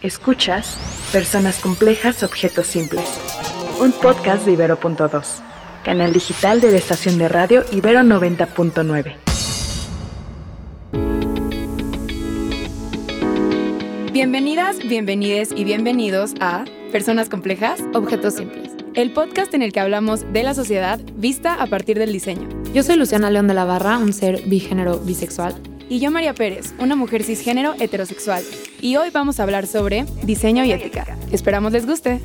Escuchas Personas Complejas, Objetos Simples, un podcast de Ibero.2, canal digital de la estación de radio Ibero 90.9. Bienvenidas, bienvenides y bienvenidos a Personas Complejas, Objetos Simples, el podcast en el que hablamos de la sociedad vista a partir del diseño. Yo soy Luciana León de la Barra, un ser bigénero bisexual. Y yo María Pérez, una mujer cisgénero heterosexual. Y hoy vamos a hablar sobre diseño y ética. Esperamos les guste.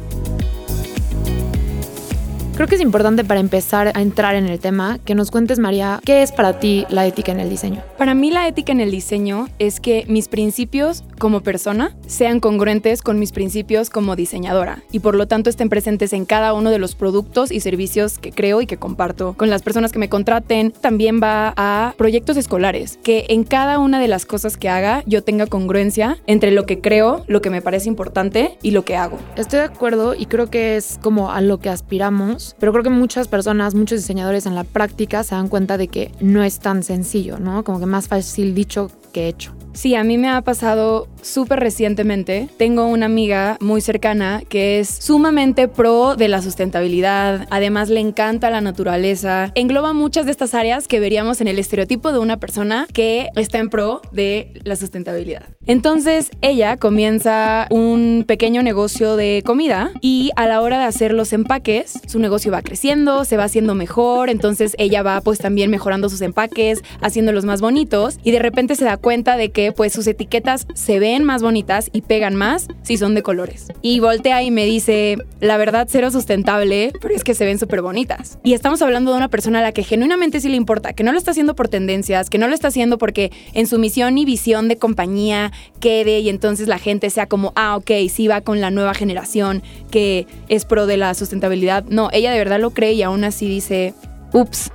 Creo que es importante para empezar a entrar en el tema que nos cuentes, María, ¿qué es para ti la ética en el diseño? Para mí la ética en el diseño es que mis principios como persona sean congruentes con mis principios como diseñadora y por lo tanto estén presentes en cada uno de los productos y servicios que creo y que comparto con las personas que me contraten. También va a proyectos escolares, que en cada una de las cosas que haga yo tenga congruencia entre lo que creo, lo que me parece importante y lo que hago. Estoy de acuerdo y creo que es como a lo que aspiramos pero creo que muchas personas, muchos diseñadores en la práctica se dan cuenta de que no es tan sencillo, ¿no? Como que más fácil dicho que hecho. Sí, a mí me ha pasado súper recientemente. Tengo una amiga muy cercana que es sumamente pro de la sustentabilidad. Además, le encanta la naturaleza. Engloba muchas de estas áreas que veríamos en el estereotipo de una persona que está en pro de la sustentabilidad. Entonces, ella comienza un pequeño negocio de comida y a la hora de hacer los empaques, su negocio va creciendo, se va haciendo mejor. Entonces, ella va pues también mejorando sus empaques, haciéndolos más bonitos y de repente se da cuenta de que pues sus etiquetas se ven más bonitas y pegan más si son de colores. Y voltea y me dice, la verdad cero sustentable, pero es que se ven súper bonitas. Y estamos hablando de una persona a la que genuinamente sí le importa, que no lo está haciendo por tendencias, que no lo está haciendo porque en su misión y visión de compañía quede y entonces la gente sea como, ah, ok, sí va con la nueva generación que es pro de la sustentabilidad. No, ella de verdad lo cree y aún así dice, ups,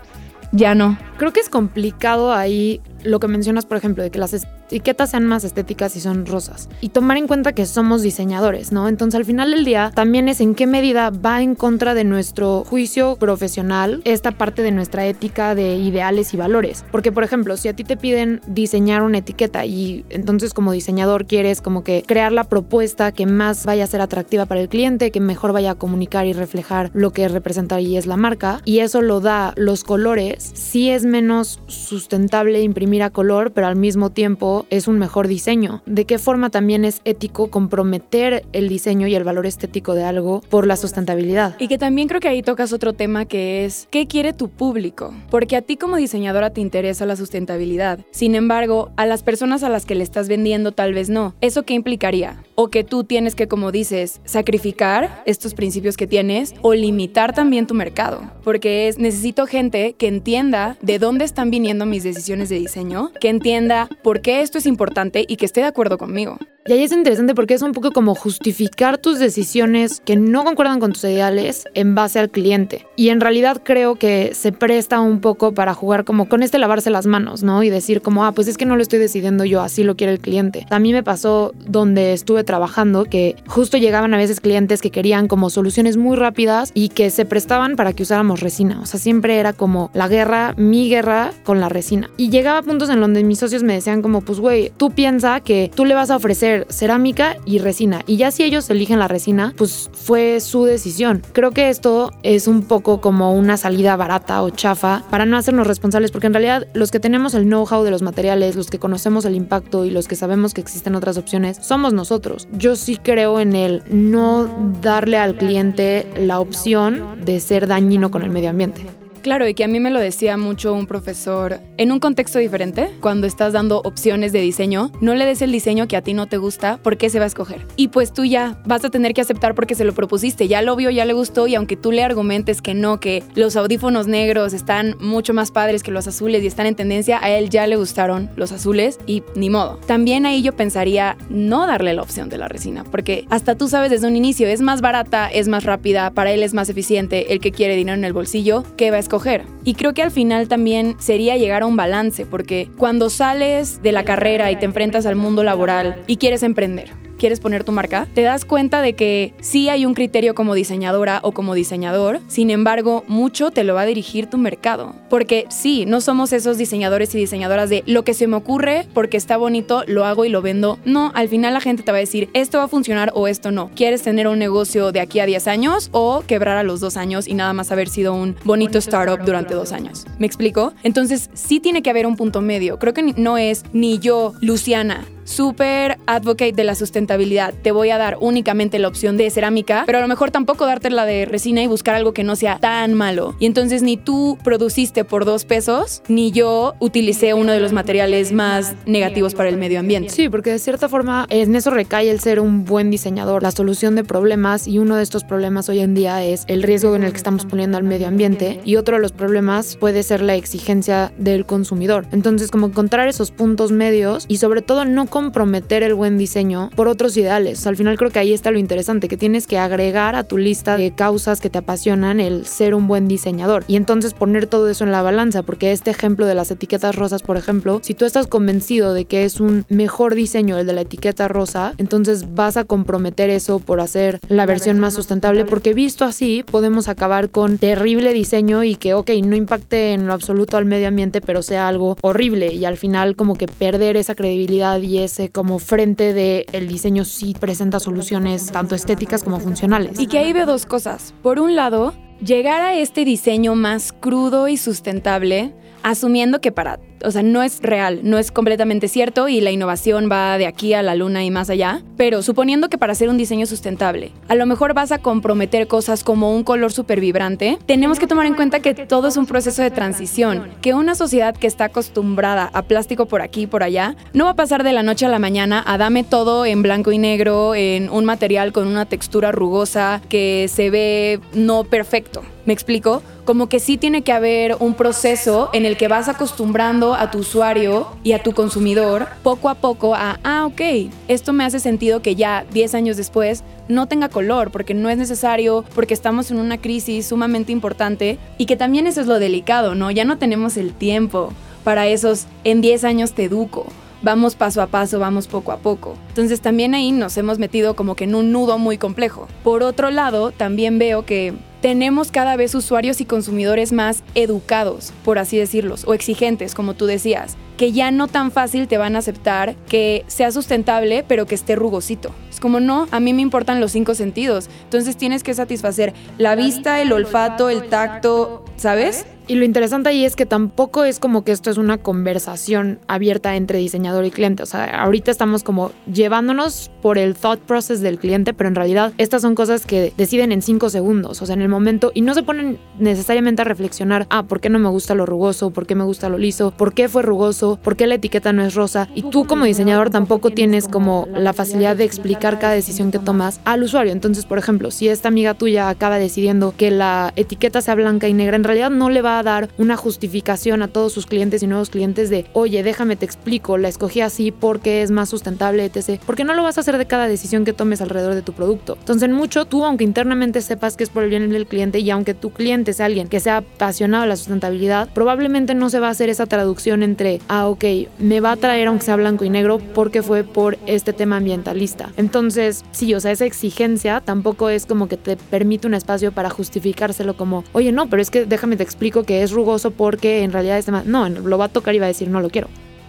ya no. Creo que es complicado ahí lo que mencionas, por ejemplo, de que las etiquetas sean más estéticas y son rosas. Y tomar en cuenta que somos diseñadores, ¿no? Entonces al final del día también es en qué medida va en contra de nuestro juicio profesional esta parte de nuestra ética de ideales y valores. Porque por ejemplo, si a ti te piden diseñar una etiqueta y entonces como diseñador quieres como que crear la propuesta que más vaya a ser atractiva para el cliente, que mejor vaya a comunicar y reflejar lo que representa y es la marca, y eso lo da los colores, sí es menos sustentable imprimir a color, pero al mismo tiempo es un mejor diseño. ¿De qué forma también es ético comprometer el diseño y el valor estético de algo por la sustentabilidad? Y que también creo que ahí tocas otro tema que es ¿qué quiere tu público? Porque a ti como diseñadora te interesa la sustentabilidad. Sin embargo, a las personas a las que le estás vendiendo tal vez no. ¿Eso qué implicaría? O que tú tienes que, como dices, sacrificar estos principios que tienes o limitar también tu mercado. Porque es, necesito gente que entienda de dónde están viniendo mis decisiones de diseño, que entienda por qué esto es importante y que esté de acuerdo conmigo. Y ahí es interesante porque es un poco como justificar tus decisiones que no concuerdan con tus ideales en base al cliente. Y en realidad creo que se presta un poco para jugar como con este lavarse las manos, ¿no? Y decir como, ah, pues es que no lo estoy decidiendo yo, así lo quiere el cliente. A mí me pasó donde estuve trabajando que justo llegaban a veces clientes que querían como soluciones muy rápidas y que se prestaban para que usáramos resina. O sea, siempre era como la guerra, mi guerra con la resina. Y llegaba puntos en donde mis socios me decían como, pues güey, tú piensa que tú le vas a ofrecer cerámica y resina. Y ya si ellos eligen la resina, pues fue su decisión. Creo que esto es un poco como una salida barata o chafa para no hacernos responsables, porque en realidad los que tenemos el know-how de los materiales, los que conocemos el impacto y los que sabemos que existen otras opciones, somos nosotros. Yo sí creo en el no darle al cliente la opción de ser dañino con el medio ambiente. Claro, y que a mí me lo decía mucho un profesor en un contexto diferente, cuando estás dando opciones de diseño, no le des el diseño que a ti no te gusta, porque se va a escoger? Y pues tú ya vas a tener que aceptar porque se lo propusiste, ya lo vio, ya le gustó y aunque tú le argumentes que no, que los audífonos negros están mucho más padres que los azules y están en tendencia, a él ya le gustaron los azules y ni modo. También ahí yo pensaría no darle la opción de la resina, porque hasta tú sabes desde un inicio, es más barata, es más rápida, para él es más eficiente, el que quiere dinero en el bolsillo, ¿qué va a escoger. Y creo que al final también sería llegar a un balance, porque cuando sales de la carrera y te enfrentas al mundo laboral y quieres emprender, quieres poner tu marca, te das cuenta de que sí hay un criterio como diseñadora o como diseñador, sin embargo, mucho te lo va a dirigir tu mercado. Porque sí, no somos esos diseñadores y diseñadoras de lo que se me ocurre porque está bonito, lo hago y lo vendo. No, al final la gente te va a decir, esto va a funcionar o esto no. ¿Quieres tener un negocio de aquí a 10 años o quebrar a los dos años y nada más haber sido un bonito startup durante dos años? ¿Me explico? Entonces, sí tiene que haber un punto medio. Creo que no es ni yo, Luciana, súper advocate de la sustentabilidad. Te voy a dar únicamente la opción de cerámica, pero a lo mejor tampoco darte la de resina y buscar algo que no sea tan malo. Y entonces ni tú produciste por dos pesos, ni yo utilicé uno de los materiales más negativos para el medio ambiente. Sí, porque de cierta forma en eso recae el ser un buen diseñador, la solución de problemas y uno de estos problemas hoy en día es el riesgo en el que estamos poniendo al medio ambiente y otro de los problemas puede ser la exigencia del consumidor. Entonces como encontrar esos puntos medios y sobre todo no comprometer el buen diseño por otros ideales. al final creo que ahí está lo interesante, que tienes que agregar a tu lista de causas que te apasionan el ser un buen diseñador y entonces poner todo eso en la balanza, porque este ejemplo de las etiquetas rosas, por ejemplo, si tú estás convencido de que es un mejor diseño el de la etiqueta rosa, entonces vas a comprometer eso por hacer la versión más sustentable, porque visto así podemos acabar con terrible diseño y que, ok, no impacte en lo absoluto al medio ambiente, pero sea algo horrible y al final como que perder esa credibilidad y como frente de el diseño sí presenta soluciones tanto estéticas como funcionales. Y que ahí veo dos cosas. Por un lado, llegar a este diseño más crudo y sustentable, asumiendo que para o sea, no es real, no es completamente cierto y la innovación va de aquí a la luna y más allá, pero suponiendo que para hacer un diseño sustentable, a lo mejor vas a comprometer cosas como un color súper vibrante, tenemos que tomar en cuenta que todo es un proceso de transición, que una sociedad que está acostumbrada a plástico por aquí y por allá, no va a pasar de la noche a la mañana a dame todo en blanco y negro, en un material con una textura rugosa que se ve no perfecto. ¿Me explico? Como que sí tiene que haber un proceso en el que vas acostumbrando a tu usuario y a tu consumidor poco a poco a, ah, ok, esto me hace sentido que ya 10 años después no tenga color, porque no es necesario, porque estamos en una crisis sumamente importante y que también eso es lo delicado, ¿no? Ya no tenemos el tiempo para esos, en 10 años te educo vamos paso a paso, vamos poco a poco. Entonces también ahí nos hemos metido como que en un nudo muy complejo. Por otro lado, también veo que tenemos cada vez usuarios y consumidores más educados, por así decirlos, o exigentes, como tú decías, que ya no tan fácil te van a aceptar que sea sustentable, pero que esté rugosito. Es como, no, a mí me importan los cinco sentidos. Entonces tienes que satisfacer la vista, el olfato, el tacto, ¿sabes? Y lo interesante ahí es que tampoco es como que esto es una conversación abierta entre diseñador y cliente. O sea, ahorita estamos como llevándonos por el thought process del cliente, pero en realidad estas son cosas que deciden en cinco segundos, o sea, en el momento, y no se ponen necesariamente a reflexionar, ah, ¿por qué no me gusta lo rugoso? ¿Por qué me gusta lo liso? ¿Por qué fue rugoso? ¿Por qué la etiqueta no es rosa? Y tú como diseñador tampoco tienes como la facilidad de explicar cada decisión que tomas al usuario. Entonces, por ejemplo, si esta amiga tuya acaba decidiendo que la etiqueta sea blanca y negra, en realidad no le va dar una justificación a todos sus clientes y nuevos clientes de, oye, déjame te explico, la escogí así porque es más sustentable, etc. Porque no lo vas a hacer de cada decisión que tomes alrededor de tu producto. Entonces, en mucho, tú, aunque internamente sepas que es por el bien del cliente y aunque tu cliente sea alguien que sea apasionado de la sustentabilidad, probablemente no se va a hacer esa traducción entre, ah, ok, me va a traer aunque sea blanco y negro porque fue por este tema ambientalista. Entonces, sí, o sea, esa exigencia tampoco es como que te permite un espacio para justificárselo como, oye, no, pero es que déjame te explico que es rugoso porque en realidad es más. No, lo va a tocar y va a decir no lo quiero.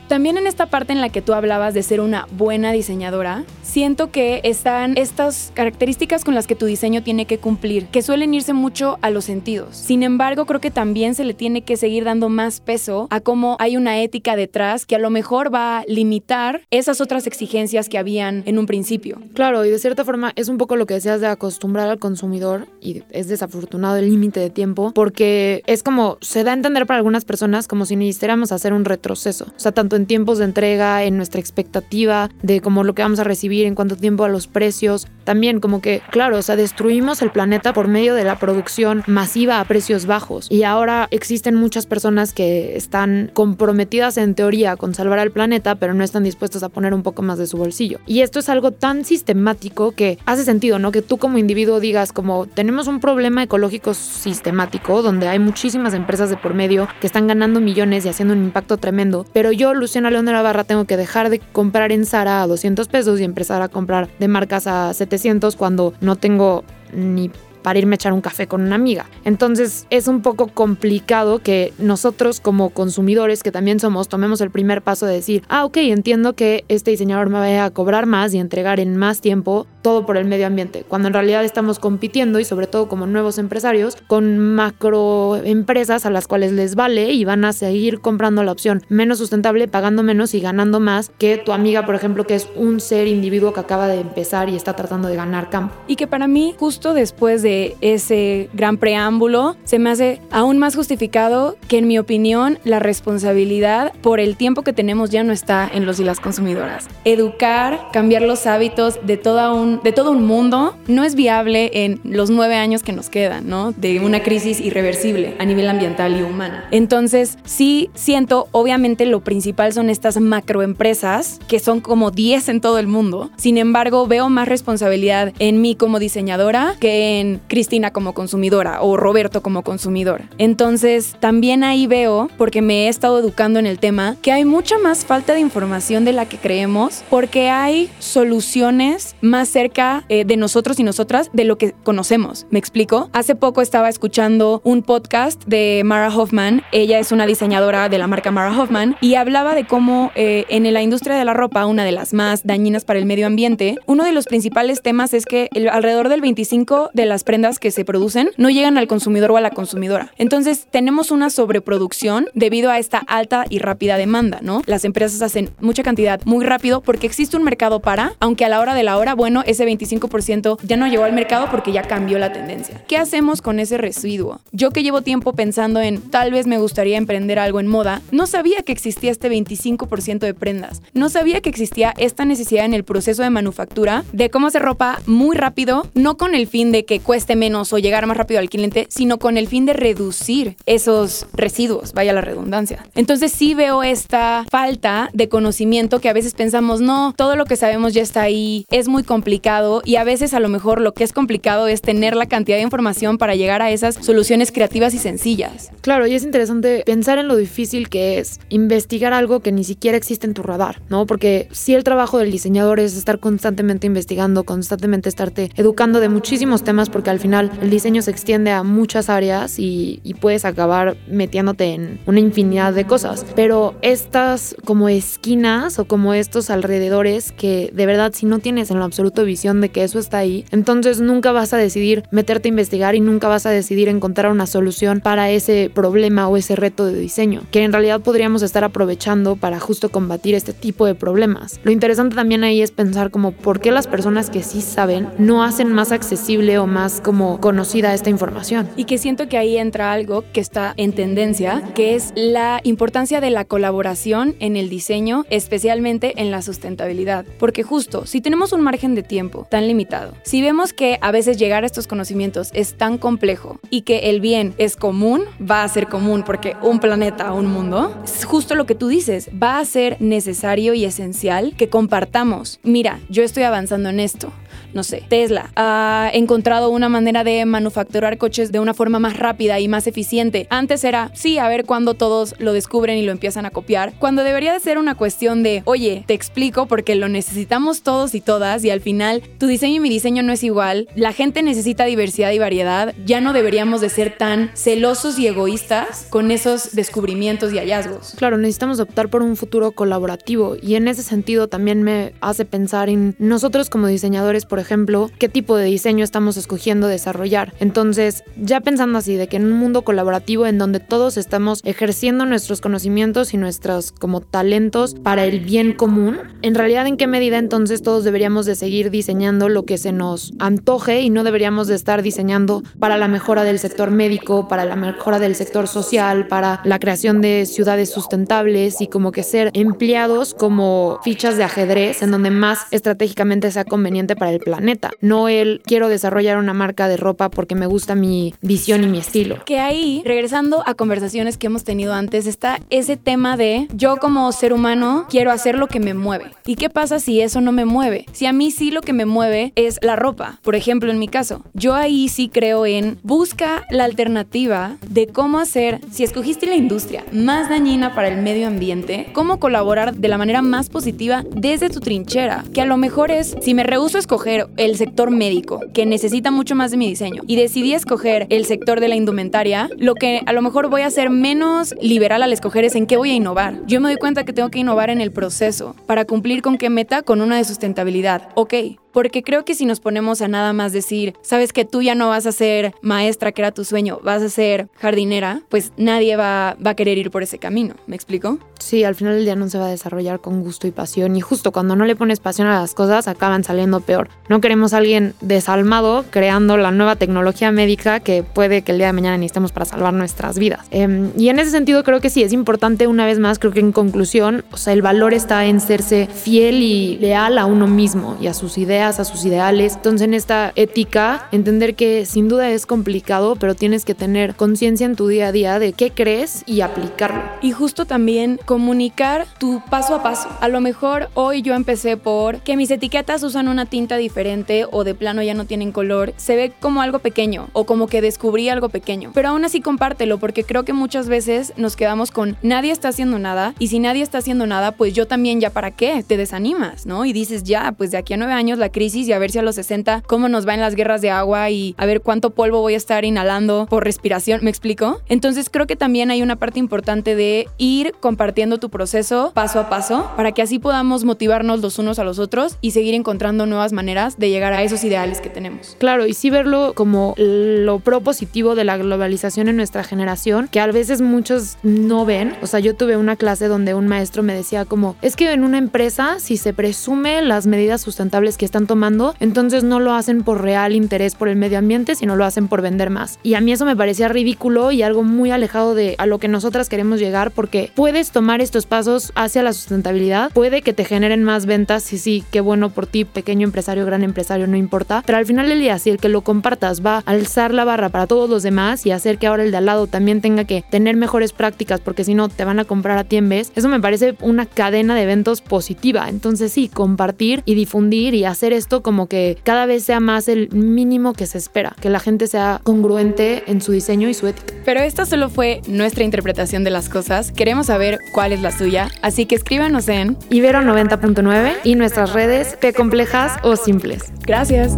También en esta parte en la que tú hablabas de ser una buena diseñadora, siento que están estas características con las que tu diseño tiene que cumplir, que suelen irse mucho a los sentidos. Sin embargo, creo que también se le tiene que seguir dando más peso a cómo hay una ética detrás que a lo mejor va a limitar esas otras exigencias que habían en un principio. Claro, y de cierta forma es un poco lo que decías de acostumbrar al consumidor y es desafortunado el límite de tiempo porque es como se da a entender para algunas personas como si necesitáramos hacer un retroceso. O sea, tanto en tiempos de entrega, en nuestra expectativa de cómo lo que vamos a recibir, en cuánto tiempo a los precios. También como que, claro, o sea, destruimos el planeta por medio de la producción masiva a precios bajos. Y ahora existen muchas personas que están comprometidas en teoría con salvar al planeta, pero no están dispuestas a poner un poco más de su bolsillo. Y esto es algo tan sistemático que hace sentido, ¿no? Que tú como individuo digas como tenemos un problema ecológico sistemático donde hay muchísimas empresas de por medio que están ganando millones y haciendo un impacto tremendo, pero yo, León de la Barra tengo que dejar de comprar en Zara a 200 pesos y empezar a comprar de marcas a 700 cuando no tengo ni para irme a echar un café con una amiga. Entonces es un poco complicado que nosotros como consumidores, que también somos, tomemos el primer paso de decir, ah, ok, entiendo que este diseñador me vaya a cobrar más y entregar en más tiempo todo por el medio ambiente, cuando en realidad estamos compitiendo y sobre todo como nuevos empresarios con macro empresas a las cuales les vale y van a seguir comprando la opción menos sustentable, pagando menos y ganando más que tu amiga, por ejemplo, que es un ser individuo que acaba de empezar y está tratando de ganar campo. Y que para mí, justo después de ese gran preámbulo, se me hace aún más justificado que en mi opinión la responsabilidad por el tiempo que tenemos ya no está en los y las consumidoras. Educar, cambiar los hábitos de, toda un, de todo un mundo no es viable en los nueve años que nos quedan, ¿no? De una crisis irreversible a nivel ambiental y humana. Entonces, sí siento, obviamente lo principal son estas macroempresas, que son como 10 en todo el mundo. Sin embargo, veo más responsabilidad en mí como diseñadora que en Cristina como consumidora o Roberto como consumidor. Entonces, también ahí veo, porque me he estado educando en el tema, que hay mucha más falta de información de la que creemos, porque hay soluciones más cerca eh, de nosotros y nosotras de lo que conocemos. ¿Me explico? Hace poco estaba escuchando un podcast de Mara Hoffman. Ella es una diseñadora de la marca Mara Hoffman y hablaba de cómo eh, en la industria de la ropa, una de las más dañinas para el medio ambiente, uno de los principales temas es que alrededor del 25 de las prendas que se producen no llegan al consumidor o a la consumidora. Entonces tenemos una sobreproducción debido a esta alta y rápida demanda, ¿no? Las empresas hacen mucha cantidad muy rápido porque existe un mercado para, aunque a la hora de la hora, bueno, ese 25% ya no llegó al mercado porque ya cambió la tendencia. ¿Qué hacemos con ese residuo? Yo que llevo tiempo pensando en tal vez me gustaría emprender algo en moda, no sabía que existía este 25% de prendas. No sabía que existía esta necesidad en el proceso de manufactura de cómo hacer ropa muy rápido, no con el fin de que cueste cueste menos o llegar más rápido al cliente, sino con el fin de reducir esos residuos, vaya la redundancia. Entonces sí veo esta falta de conocimiento que a veces pensamos, no, todo lo que sabemos ya está ahí, es muy complicado y a veces a lo mejor lo que es complicado es tener la cantidad de información para llegar a esas soluciones creativas y sencillas. Claro, y es interesante pensar en lo difícil que es investigar algo que ni siquiera existe en tu radar, ¿no? Porque si el trabajo del diseñador es estar constantemente investigando, constantemente estarte educando de muchísimos temas, porque al final el diseño se extiende a muchas áreas y, puedes acabar metiéndote en una infinidad de cosas. Pero estas como esquinas o como estos alrededores que de verdad si no tienes en lo absoluto visión de que eso está ahí, entonces nunca vas a decidir meterte a investigar y nunca vas a decidir encontrar una solución para ese problema o ese reto de diseño, que en realidad podríamos estar aprovechando para justo combatir este tipo de problemas. Lo interesante también ahí es pensar como por qué las personas que sí saben no hacen más accesible o más como conocida esta información. Y que siento que ahí entra algo que está en tendencia, que es la importancia de la colaboración en el diseño, especialmente en la sustentabilidad. Porque justo, si tenemos un margen de tiempo tan limitado, si vemos que a veces llegar a estos conocimientos es tan complejo y que el bien es común, va a ser común porque un planeta, un mundo, es justo lo que tú dices, va a ser necesario y esencial que compartamos. Mira, yo estoy avanzando en esto no sé, Tesla ha encontrado una manera de manufacturar coches de una forma más rápida y más eficiente. Antes era, sí, a ver cuándo todos lo descubren y lo empiezan a copiar, cuando debería de ser una cuestión de, oye, te explico porque lo necesitamos todos y todas y al final tu diseño y mi diseño no es igual, la gente necesita diversidad y variedad, ya no deberíamos de ser tan celosos y egoístas con esos descubrimientos y hallazgos. Claro, necesitamos optar por un futuro colaborativo y en ese sentido también me hace pensar en nosotros como diseñadores, por ejemplo, qué tipo de diseño estamos escogiendo desarrollar. Entonces, ya pensando así, de que en un mundo colaborativo en donde todos estamos ejerciendo nuestros conocimientos y nuestros como talentos para el bien común, en realidad en qué medida entonces todos deberíamos de seguir diseñando lo que se nos antoje y no deberíamos de estar diseñando para la mejora del sector médico, para la mejora del sector social, para la creación de ciudades sustentables y como que ser empleados como fichas de ajedrez en donde más estratégicamente sea conveniente para el planeta, no el quiero desarrollar una marca de ropa porque me gusta mi visión y mi estilo. Que ahí, regresando a conversaciones que hemos tenido antes, está ese tema de yo como ser humano quiero hacer lo que me mueve. ¿Y qué pasa si eso no me mueve? Si a mí sí lo que me mueve es la ropa, por ejemplo en mi caso, yo ahí sí creo en busca la alternativa de cómo hacer, si escogiste la industria más dañina para el medio ambiente, cómo colaborar de la manera más positiva desde tu trinchera, que a lo mejor es, si me rehuso a escoger el sector médico, que necesita mucho más de mi diseño, y decidí escoger el sector de la indumentaria, lo que a lo mejor voy a ser menos liberal al escoger es en qué voy a innovar. Yo me doy cuenta que tengo que innovar en el proceso para cumplir con qué meta, con una de sustentabilidad. Ok, porque creo que si nos ponemos a nada más decir, sabes que tú ya no vas a ser maestra, que era tu sueño, vas a ser jardinera, pues nadie va, va a querer ir por ese camino. ¿Me explico? Sí, al final del día no se va a desarrollar con gusto y pasión. Y justo cuando no le pones pasión a las cosas, acaban saliendo peor. No queremos a alguien desalmado creando la nueva tecnología médica que puede que el día de mañana necesitemos para salvar nuestras vidas. Em, y en ese sentido creo que sí, es importante una vez más, creo que en conclusión, o sea, el valor está en serse fiel y leal a uno mismo y a sus ideas, a sus ideales. Entonces en esta ética, entender que sin duda es complicado, pero tienes que tener conciencia en tu día a día de qué crees y aplicarlo. Y justo también comunicar tu paso a paso. A lo mejor hoy yo empecé por que mis etiquetas usan una tinta diferente o de plano ya no tienen color. Se ve como algo pequeño o como que descubrí algo pequeño. Pero aún así compártelo porque creo que muchas veces nos quedamos con nadie está haciendo nada y si nadie está haciendo nada, pues yo también ya para qué, te desanimas, ¿no? Y dices ya, pues de aquí a nueve años la crisis y a ver si a los 60 cómo nos va en las guerras de agua y a ver cuánto polvo voy a estar inhalando por respiración, ¿me explico? Entonces creo que también hay una parte importante de ir compartiendo tu proceso paso a paso para que así podamos motivarnos los unos a los otros y seguir encontrando nuevas maneras de llegar a esos ideales que tenemos. Claro, y sí verlo como lo propositivo de la globalización en nuestra generación, que a veces muchos no ven. O sea, yo tuve una clase donde un maestro me decía como, es que en una empresa, si se presume las medidas sustentables que están tomando, entonces no lo hacen por real interés por el medio ambiente, sino lo hacen por vender más. Y a mí eso me parecía ridículo y algo muy alejado de a lo que nosotras queremos llegar porque puedes tomar estos pasos hacia la sustentabilidad puede que te generen más ventas y sí, qué bueno por ti, pequeño empresario, gran empresario, no importa. Pero al final del día, si el que lo compartas va a alzar la barra para todos los demás y hacer que ahora el de al lado también tenga que tener mejores prácticas porque si no te van a comprar a ti en vez, eso me parece una cadena de eventos positiva. Entonces sí, compartir y difundir y hacer esto como que cada vez sea más el mínimo que se espera, que la gente sea congruente en su diseño y su ética. Pero esta solo fue nuestra interpretación de las cosas. Queremos saber cuál es la suya, así que escríbanos en Ibero 90.9 y nuestras redes P complejas o simples. Gracias.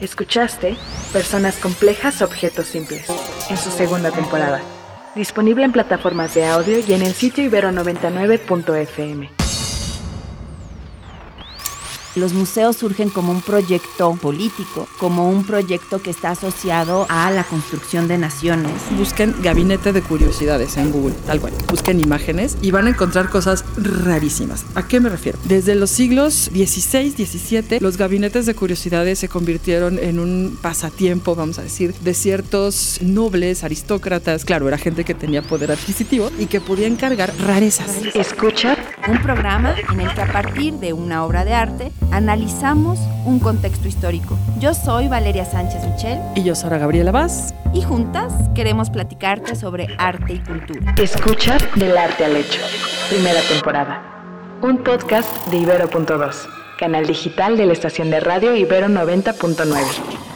Escuchaste Personas complejas, objetos simples, en su segunda temporada. Disponible en plataformas de audio y en el sitio ibero99.fm. Los museos surgen como un proyecto político, como un proyecto que está asociado a la construcción de naciones. Busquen gabinete de curiosidades en Google, tal cual. Busquen imágenes y van a encontrar cosas rarísimas. ¿A qué me refiero? Desde los siglos XVI, XVII, los gabinetes de curiosidades se convirtieron en un pasatiempo, vamos a decir, de ciertos nobles, aristócratas. Claro, era gente que tenía poder adquisitivo y que podía encargar rarezas. Escucha Un programa en el que a partir de una obra de arte analizamos un contexto histórico. Yo soy Valeria Sánchez Michel Y yo, Sara Gabriela Vaz, y juntas queremos platicarte sobre arte y cultura. Escucha del arte al hecho. Primera temporada. Un podcast de Ibero.2, canal digital de la estación de radio Ibero 90.9.